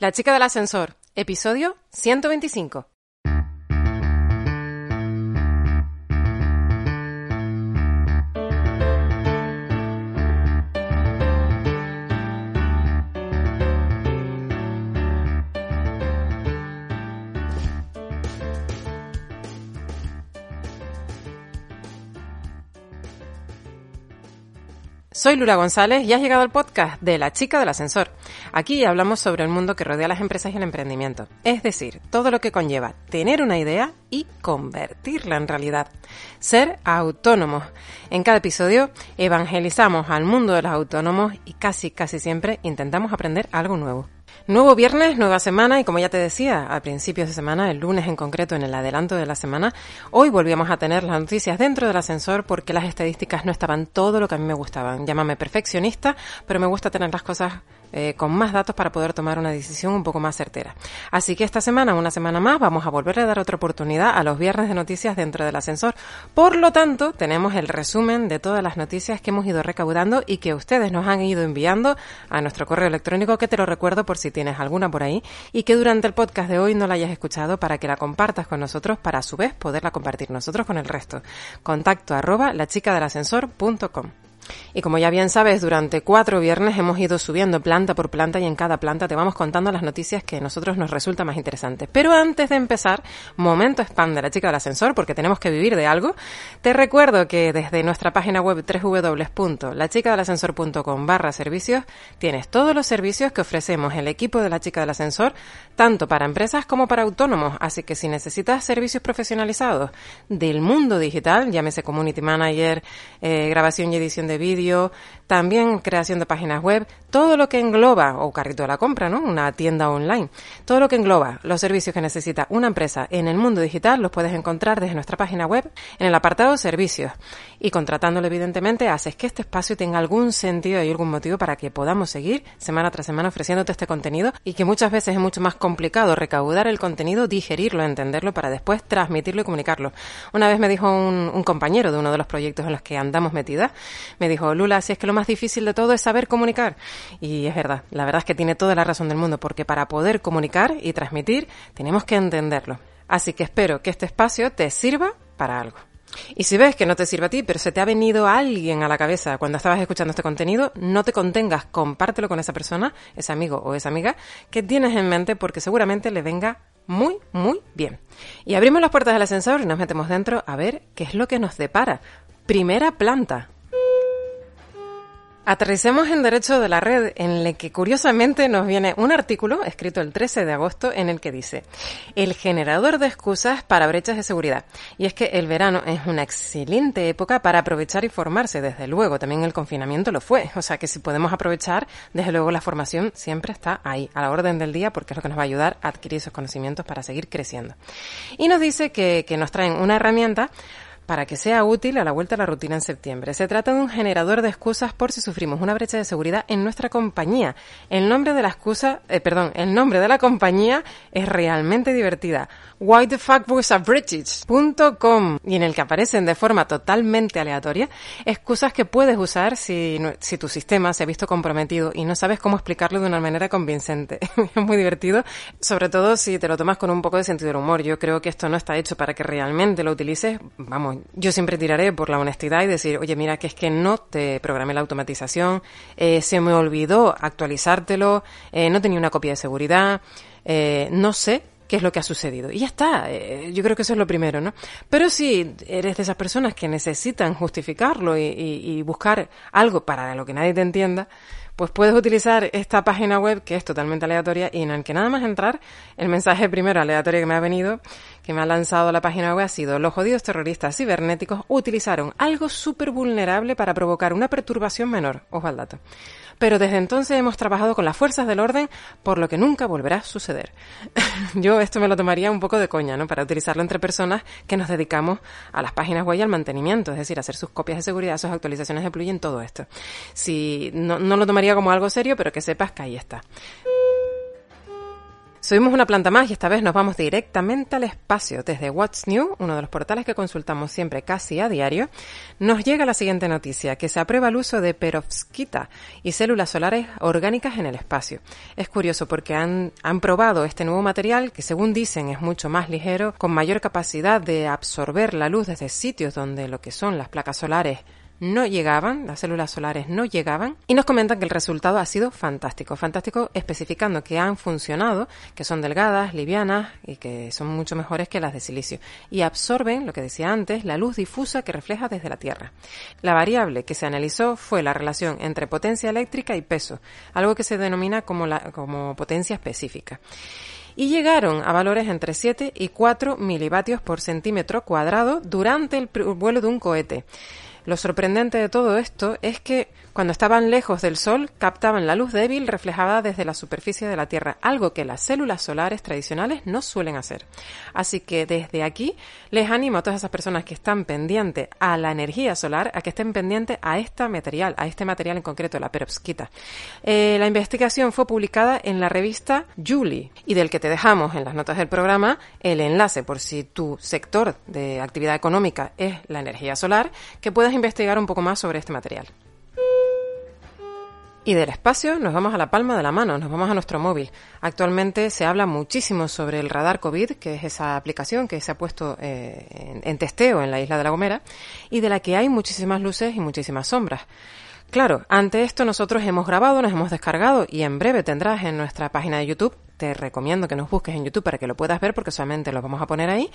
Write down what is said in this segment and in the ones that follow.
La chica del ascensor, episodio 125. Soy Lula González y has llegado al podcast de La chica del ascensor. Aquí hablamos sobre el mundo que rodea a las empresas y el emprendimiento, es decir, todo lo que conlleva tener una idea y convertirla en realidad. Ser autónomos. En cada episodio evangelizamos al mundo de los autónomos y casi, casi siempre intentamos aprender algo nuevo. Nuevo viernes, nueva semana y como ya te decía, a principios de semana, el lunes en concreto, en el adelanto de la semana, hoy volvíamos a tener las noticias dentro del ascensor porque las estadísticas no estaban todo lo que a mí me gustaban. Llámame perfeccionista, pero me gusta tener las cosas eh, con más datos para poder tomar una decisión un poco más certera. Así que esta semana, una semana más, vamos a volver a dar otra oportunidad a los viernes de noticias dentro del ascensor. Por lo tanto, tenemos el resumen de todas las noticias que hemos ido recaudando y que ustedes nos han ido enviando a nuestro correo electrónico, que te lo recuerdo por si tienes alguna por ahí y que durante el podcast de hoy no la hayas escuchado para que la compartas con nosotros para a su vez poderla compartir nosotros con el resto. Contacto arroba lachicadelascensor.com. Y como ya bien sabes, durante cuatro viernes hemos ido subiendo planta por planta y en cada planta te vamos contando las noticias que a nosotros nos resultan más interesantes. Pero antes de empezar, momento spam de la chica del ascensor, porque tenemos que vivir de algo, te recuerdo que desde nuestra página web www.lachicadelascensor.com barra servicios tienes todos los servicios que ofrecemos el equipo de la chica del ascensor, tanto para empresas como para autónomos. Así que si necesitas servicios profesionalizados del mundo digital, llámese community manager, eh, grabación y edición de vídeo, también creación de páginas web, todo lo que engloba, o carrito de la compra, ¿no? Una tienda online. Todo lo que engloba los servicios que necesita una empresa en el mundo digital los puedes encontrar desde nuestra página web en el apartado servicios. Y contratándolo, evidentemente, haces que este espacio tenga algún sentido y algún motivo para que podamos seguir semana tras semana ofreciéndote este contenido y que muchas veces es mucho más complicado recaudar el contenido, digerirlo, entenderlo para después transmitirlo y comunicarlo. Una vez me dijo un, un compañero de uno de los proyectos en los que andamos metidas, me dijo, Lula, si es que lo más difícil de todo es saber comunicar. Y es verdad, la verdad es que tiene toda la razón del mundo, porque para poder comunicar y transmitir tenemos que entenderlo. Así que espero que este espacio te sirva para algo. Y si ves que no te sirve a ti, pero se te ha venido alguien a la cabeza cuando estabas escuchando este contenido, no te contengas, compártelo con esa persona, ese amigo o esa amiga que tienes en mente porque seguramente le venga muy, muy bien. Y abrimos las puertas del ascensor y nos metemos dentro a ver qué es lo que nos depara. Primera planta. Aterricemos en Derecho de la Red, en el que curiosamente nos viene un artículo escrito el 13 de agosto en el que dice el generador de excusas para brechas de seguridad. Y es que el verano es una excelente época para aprovechar y formarse, desde luego. También el confinamiento lo fue. O sea que si podemos aprovechar, desde luego la formación siempre está ahí, a la orden del día, porque es lo que nos va a ayudar a adquirir esos conocimientos para seguir creciendo. Y nos dice que, que nos traen una herramienta para que sea útil a la vuelta a la rutina en septiembre. Se trata de un generador de excusas por si sufrimos una brecha de seguridad en nuestra compañía. El nombre de la excusa, eh, perdón, el nombre de la compañía es realmente divertida. Why the fuck was a British.com y en el que aparecen de forma totalmente aleatoria excusas que puedes usar si, si tu sistema se ha visto comprometido y no sabes cómo explicarlo de una manera convincente. es muy divertido, sobre todo si te lo tomas con un poco de sentido del humor. Yo creo que esto no está hecho para que realmente lo utilices, vamos, yo siempre tiraré por la honestidad y decir, oye, mira, que es que no te programé la automatización, eh, se me olvidó actualizártelo, eh, no tenía una copia de seguridad, eh, no sé qué es lo que ha sucedido. Y ya está, yo creo que eso es lo primero, ¿no? Pero si eres de esas personas que necesitan justificarlo y, y buscar algo para lo que nadie te entienda, pues puedes utilizar esta página web que es totalmente aleatoria y en el que nada más entrar, el mensaje primero aleatorio que me ha venido, que me ha lanzado la página web ha sido los jodidos terroristas cibernéticos utilizaron algo súper vulnerable para provocar una perturbación menor. Ojo al dato. Pero desde entonces hemos trabajado con las fuerzas del orden, por lo que nunca volverá a suceder. Yo esto me lo tomaría un poco de coña, ¿no? Para utilizarlo entre personas que nos dedicamos a las páginas web y al mantenimiento, es decir, hacer sus copias de seguridad, sus actualizaciones de plugin, todo esto. Si no, no lo tomaría como algo serio, pero que sepas que ahí está. Subimos una planta más y esta vez nos vamos directamente al espacio. Desde What's New, uno de los portales que consultamos siempre casi a diario, nos llega la siguiente noticia, que se aprueba el uso de perovskita y células solares orgánicas en el espacio. Es curioso porque han, han probado este nuevo material que según dicen es mucho más ligero, con mayor capacidad de absorber la luz desde sitios donde lo que son las placas solares no llegaban, las células solares no llegaban, y nos comentan que el resultado ha sido fantástico, fantástico especificando que han funcionado, que son delgadas, livianas y que son mucho mejores que las de silicio, y absorben, lo que decía antes, la luz difusa que refleja desde la Tierra. La variable que se analizó fue la relación entre potencia eléctrica y peso, algo que se denomina como, la, como potencia específica y llegaron a valores entre 7 y 4 milivatios por centímetro cuadrado durante el vuelo de un cohete. Lo sorprendente de todo esto es que cuando estaban lejos del Sol captaban la luz débil reflejada desde la superficie de la Tierra, algo que las células solares tradicionales no suelen hacer. Así que desde aquí les animo a todas esas personas que están pendientes a la energía solar a que estén pendientes a este material, a este material en concreto, la perovskita. Eh, la investigación fue publicada en la revista Julie y del que te dejamos en las notas del programa el enlace por si tu sector de actividad económica es la energía solar, que puedas investigar un poco más sobre este material. Y del espacio nos vamos a la palma de la mano, nos vamos a nuestro móvil. Actualmente se habla muchísimo sobre el radar COVID, que es esa aplicación que se ha puesto eh, en, en testeo en la isla de La Gomera y de la que hay muchísimas luces y muchísimas sombras. Claro, ante esto nosotros hemos grabado, nos hemos descargado y en breve tendrás en nuestra página de YouTube te recomiendo que nos busques en YouTube para que lo puedas ver porque solamente lo vamos a poner ahí,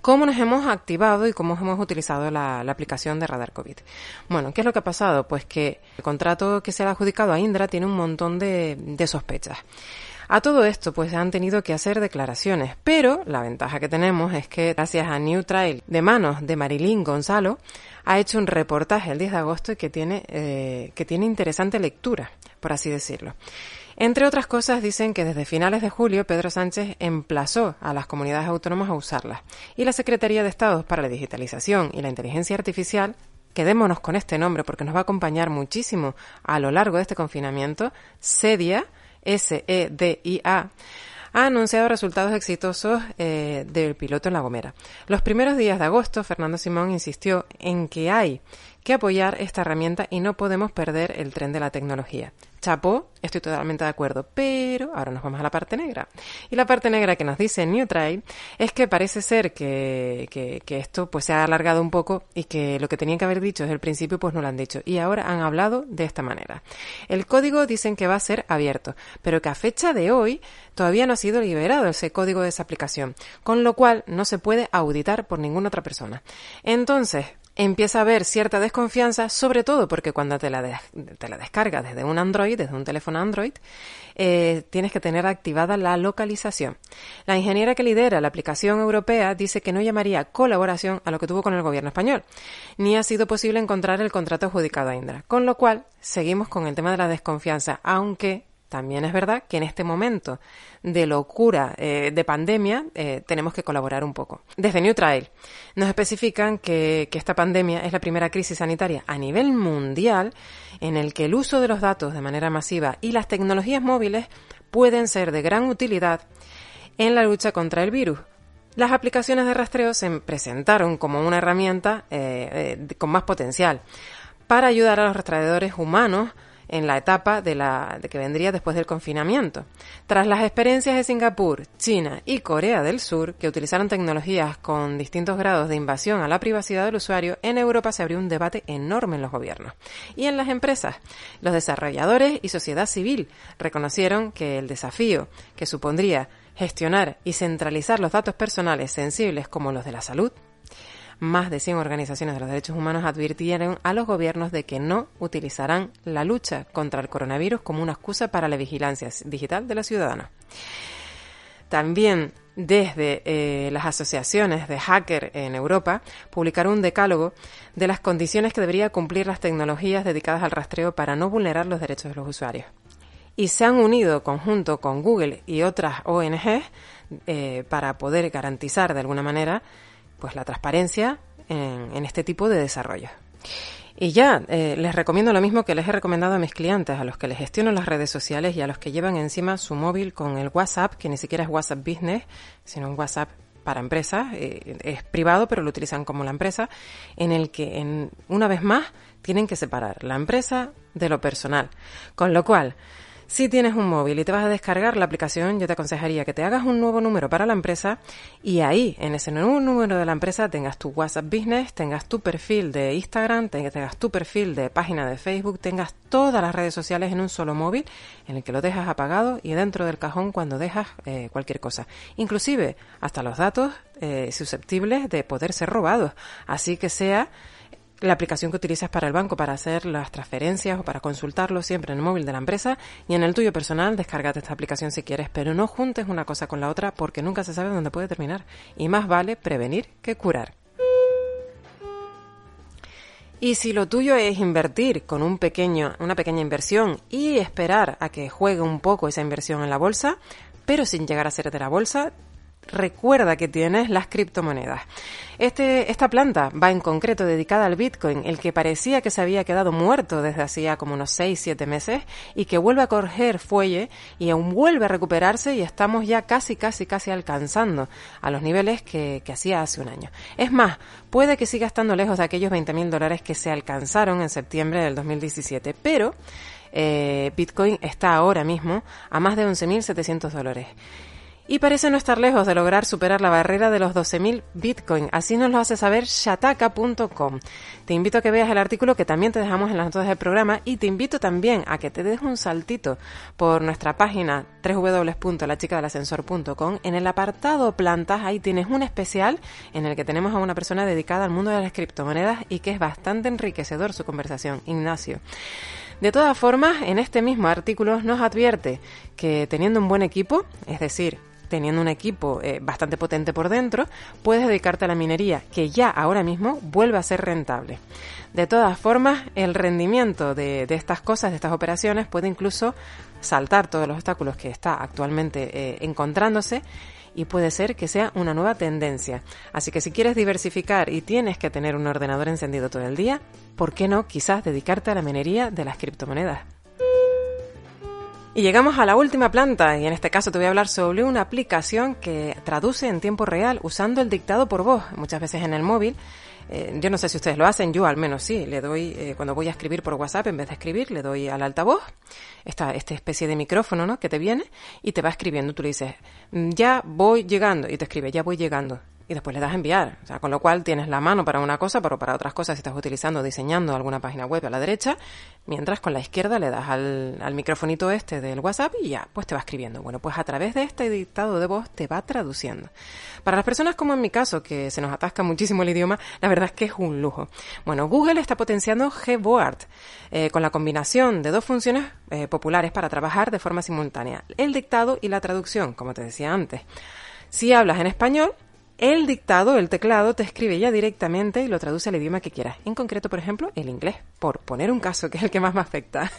cómo nos hemos activado y cómo hemos utilizado la, aplicación de Radar COVID. Bueno, ¿qué es lo que ha pasado? Pues que el contrato que se ha adjudicado a Indra tiene un montón de, de sospechas. A todo esto, pues han tenido que hacer declaraciones, pero la ventaja que tenemos es que gracias a New Trail de manos de Marilyn Gonzalo, ha hecho un reportaje el 10 de agosto y que tiene, eh, que tiene interesante lectura, por así decirlo. Entre otras cosas, dicen que desde finales de julio Pedro Sánchez emplazó a las comunidades autónomas a usarlas y la Secretaría de Estado para la Digitalización y la Inteligencia Artificial quedémonos con este nombre porque nos va a acompañar muchísimo a lo largo de este confinamiento, SEDIA, S-E-D-I-A, ha anunciado resultados exitosos eh, del piloto en La Gomera. Los primeros días de agosto, Fernando Simón insistió en que hay que apoyar esta herramienta y no podemos perder el tren de la tecnología. Chapó, estoy totalmente de acuerdo, pero ahora nos vamos a la parte negra. Y la parte negra que nos dice Newtrail es que parece ser que, que, esto pues se ha alargado un poco y que lo que tenían que haber dicho desde el principio pues no lo han dicho. Y ahora han hablado de esta manera. El código dicen que va a ser abierto, pero que a fecha de hoy todavía no ha sido liberado ese código de esa aplicación, con lo cual no se puede auditar por ninguna otra persona. Entonces, empieza a haber cierta desconfianza, sobre todo porque cuando te la, te la descargas desde un Android, desde un teléfono Android, eh, tienes que tener activada la localización. La ingeniera que lidera la aplicación europea dice que no llamaría colaboración a lo que tuvo con el gobierno español, ni ha sido posible encontrar el contrato adjudicado a Indra, con lo cual seguimos con el tema de la desconfianza, aunque también es verdad que en este momento de locura eh, de pandemia eh, tenemos que colaborar un poco. Desde New Trail nos especifican que, esta pandemia es la primera crisis sanitaria a nivel mundial en el que el uso de los datos de manera masiva y las tecnologías móviles pueden ser de gran utilidad en la lucha contra el virus. Las aplicaciones de rastreo se presentaron como una herramienta eh, con más potencial para ayudar a los rastreadores humanos en la etapa de, la, que vendría después del confinamiento. Tras las experiencias de Singapur, China y Corea del Sur, que utilizaron tecnologías con distintos grados de invasión a la privacidad del usuario, en Europa se abrió un debate enorme en los gobiernos. Y en las empresas, los desarrolladores y sociedad civil reconocieron que el desafío que supondría gestionar y centralizar los datos personales sensibles como los de la salud, más de 100 organizaciones de los derechos humanos advirtieron a los gobiernos de que no utilizarán la lucha contra el coronavirus como una excusa para la vigilancia digital de los ciudadanos. También desde eh, las asociaciones de hacker en Europa publicaron un decálogo de las condiciones que debería cumplir las tecnologías dedicadas al rastreo para no vulnerar los derechos de los usuarios. Y se han unido conjunto con Google y otras ONGs eh, para poder garantizar de alguna manera pues la transparencia en, este tipo de desarrollos. Y ya, eh, les recomiendo lo mismo que les he recomendado a mis clientes, a los que les gestiono las redes sociales y a los que llevan encima su móvil con el WhatsApp, que ni siquiera es WhatsApp Business, sino un WhatsApp para empresas, eh, es privado, pero lo utilizan como la empresa, en el que, en, una vez más, tienen que separar la empresa de lo personal. Con lo cual, si tienes un móvil y te vas a descargar la aplicación, yo te aconsejaría que te hagas un nuevo número para la empresa y ahí, en ese nuevo número de la empresa, tengas tu WhatsApp Business, tengas tu perfil de Instagram, tengas tu perfil de página de Facebook, tengas todas las redes sociales en un solo móvil en el que lo dejas apagado y dentro del cajón cuando dejas eh, cualquier cosa. Inclusive hasta los datos eh, susceptibles de poder ser robados. Así que sea la aplicación que utilizas para el banco para hacer las transferencias o para consultarlo siempre en el móvil de la empresa y en el tuyo personal descárgate esta aplicación si quieres, pero no juntes una cosa con la otra porque nunca se sabe dónde puede terminar y más vale prevenir que curar. Y si lo tuyo es invertir con un pequeño, una pequeña inversión y esperar a que juegue un poco esa inversión en la bolsa, pero sin llegar a ser de la bolsa, recuerda que tienes las criptomonedas. Este, esta planta va en concreto dedicada al Bitcoin, el que parecía que se había quedado muerto desde hacía como unos 6-7 meses y que vuelve a coger fuelle y aún vuelve a recuperarse y estamos ya casi, casi, casi alcanzando a los niveles que, que hacía hace un año. Es más, puede que siga estando lejos de aquellos 20.000 dólares que se alcanzaron en septiembre del 2017, pero eh, Bitcoin está ahora mismo a más de 11.700 dólares y parece no estar lejos de lograr superar la barrera de los 12.000 Bitcoin. Así nos lo hace saber shataka.com. Te invito a que veas el artículo que también te dejamos en las notas del programa y te invito también a que te des un saltito por nuestra página www.lachicadelascensor.com. En el apartado plantas ahí tienes un especial en el que tenemos a una persona dedicada al mundo de las criptomonedas y que es bastante enriquecedor su conversación, Ignacio. De todas formas, en este mismo artículo nos advierte que teniendo un buen equipo, es decir, teniendo un equipo eh, bastante potente por dentro, puedes dedicarte a la minería, que ya ahora mismo vuelve a ser rentable. De todas formas, el rendimiento de, estas cosas, de estas operaciones, puede incluso saltar todos los obstáculos que está actualmente eh, encontrándose y puede ser que sea una nueva tendencia. Así que si quieres diversificar y tienes que tener un ordenador encendido todo el día, ¿por qué no quizás dedicarte a la minería de las criptomonedas? Y llegamos a la última planta, y en este caso te voy a hablar sobre una aplicación que traduce en tiempo real usando el dictado por voz, muchas veces en el móvil. Eh, yo no sé si ustedes lo hacen, yo al menos sí, le doy, eh, cuando voy a escribir por WhatsApp, en vez de escribir, le doy al altavoz, esta, esta especie de micrófono, ¿no? Que te viene y te va escribiendo. Tú le dices, mm, ya voy llegando, y te escribe, ya voy llegando y después le das a enviar. O sea, con lo cual tienes la mano para una cosa, pero para otras cosas si estás utilizando, diseñando alguna página web a la derecha, mientras con la izquierda le das al, al microfonito este del WhatsApp y ya, pues te va escribiendo. Bueno, pues a través de este dictado de voz te va traduciendo. Para las personas como en mi caso, que se nos atasca muchísimo el idioma, la verdad es que es un lujo. Bueno, Google está potenciando Gboard eh, con la combinación de dos funciones eh, populares para trabajar de forma simultánea, el dictado y la traducción, como te decía antes. Si hablas en español, el dictado, el teclado, te escribe ya directamente y lo traduce al idioma que quieras. En concreto, por ejemplo, el inglés, por poner un caso que es el que más me afecta.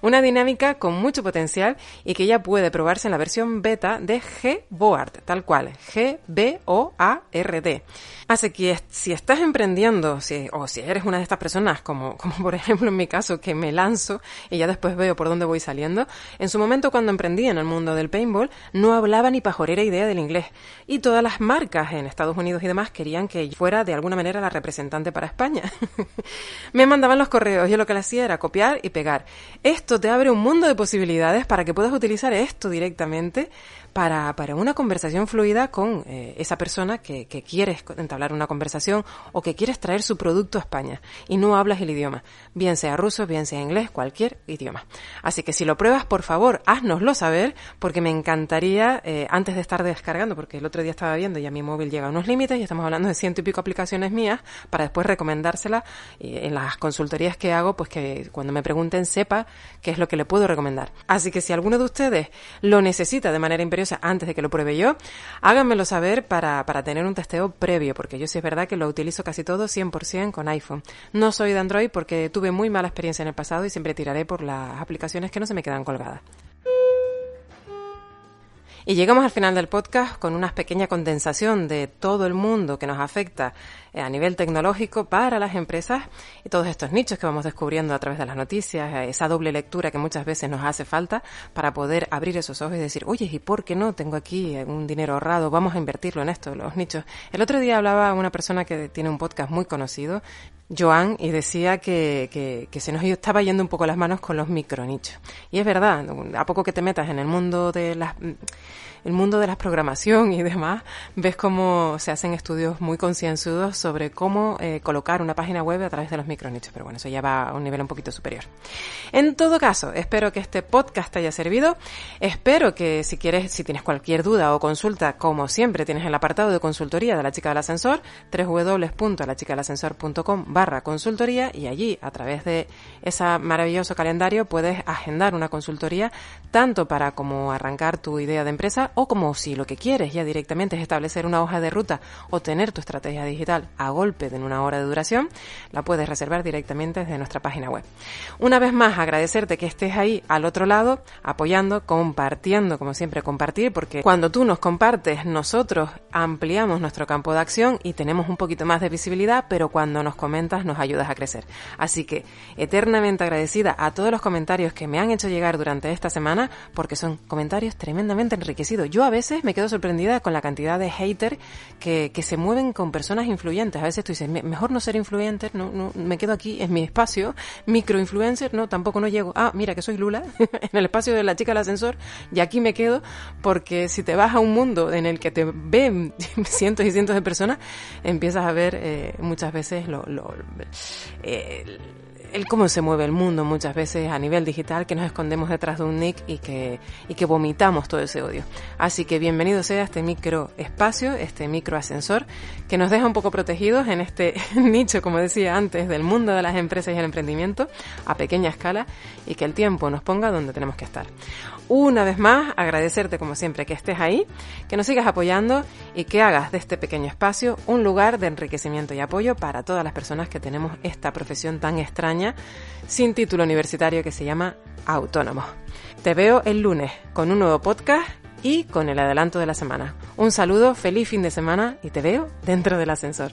Una dinámica con mucho potencial y que ya puede probarse en la versión beta de Gboard, tal cual, G-B-O-A-R-D. Así que si estás emprendiendo, si, o si eres una de estas personas, como, como por ejemplo en mi caso, que me lanzo y ya después veo por dónde voy saliendo, en su momento cuando emprendí en el mundo del paintball, no hablaba ni pajorera idea del inglés. Y todas las marcas en Estados Unidos y demás querían que fuera de alguna manera la representante para España. me mandaban los correos, yo lo que le hacía era copiar y pegar. Esto te abre un mundo de posibilidades para que puedas utilizar esto directamente para, para una conversación fluida con eh, esa persona que, que quieres entablar una conversación o que quieres traer su producto a España y no hablas el idioma, bien sea ruso, bien sea inglés, cualquier idioma. Así que si lo pruebas, por favor, haznoslo saber porque me encantaría, eh, antes de estar descargando, porque el otro día estaba viendo y a mi móvil llega a unos límites y estamos hablando de ciento y pico aplicaciones mías para después recomendárselas en las consultorías que hago, pues que cuando me pregunten sepa qué es lo que le puedo recomendar. Así que si alguno de ustedes lo necesita de manera imperiosa antes de que lo pruebe yo, háganmelo saber para, para tener un testeo previo, porque yo sí es verdad que lo utilizo casi todo 100% con iPhone. No soy de Android porque tuve muy mala experiencia en el pasado y siempre tiraré por las aplicaciones que no se me quedan colgadas. Y llegamos al final del podcast con una pequeña condensación de todo el mundo que nos afecta eh, a nivel tecnológico para las empresas y todos estos nichos que vamos descubriendo a través de las noticias, eh, esa doble lectura que muchas veces nos hace falta para poder abrir esos ojos y decir, oye, ¿y por qué no? Tengo aquí un dinero ahorrado, vamos a invertirlo en esto, los nichos. El otro día hablaba una persona que tiene un podcast muy conocido Joan y decía que, que, que, se nos estaba yendo un poco las manos con los micronichos. Y es verdad, a poco que te metas en el mundo de las el mundo de la programación y demás, ves cómo se hacen estudios muy concienzudos sobre cómo eh, colocar una página web a través de los micronichos. Pero bueno, eso ya va a un nivel un poquito superior. En todo caso, espero que este podcast te haya servido. Espero que si quieres, si tienes cualquier duda o consulta, como siempre, tienes el apartado de consultoría de la chica del ascensor, www.lachicadelascensor.com barra consultoría y allí, a través de ese maravilloso calendario, puedes agendar una consultoría tanto para como arrancar tu idea de empresa o como si lo que quieres ya directamente es establecer una hoja de ruta o tener tu estrategia digital a golpe de una hora de duración, la puedes reservar directamente desde nuestra página web. Una vez más, agradecerte que estés ahí al otro lado, apoyando, compartiendo, como siempre, compartir, porque cuando tú nos compartes, nosotros ampliamos nuestro campo de acción y tenemos un poquito más de visibilidad, pero cuando nos comentas nos ayudas a crecer. Así que, eternamente agradecida a todos los comentarios que me han hecho llegar durante esta semana, porque son comentarios tremendamente enriquecidos yo a veces me quedo sorprendida con la cantidad de haters que, que se mueven con personas influyentes. A veces tú dices, mejor no ser influencer, no, no, me quedo aquí en mi espacio, microinfluencer, no, tampoco no llego. Ah, mira que soy Lula, en el espacio de la chica del ascensor, y aquí me quedo, porque si te vas a un mundo en el que te ven cientos y cientos de personas, empiezas a ver eh, muchas veces lo, lo eh, el cómo se mueve el mundo muchas veces a nivel digital, que nos escondemos detrás de un nick y que, y que vomitamos todo ese odio. Así que bienvenido sea este micro espacio, este micro ascensor, que nos deja un poco protegidos en este nicho, como decía antes, del mundo de las empresas y el emprendimiento a pequeña escala y que el tiempo nos ponga donde tenemos que estar. Una vez más, agradecerte como siempre que estés ahí, que nos sigas apoyando y que hagas de este pequeño espacio un lugar de enriquecimiento y apoyo para todas las personas que tenemos esta profesión tan extraña sin título universitario que se llama Autónomo. Te veo el lunes con un nuevo podcast y con el adelanto de la semana. Un saludo, feliz fin de semana y te veo dentro del ascensor.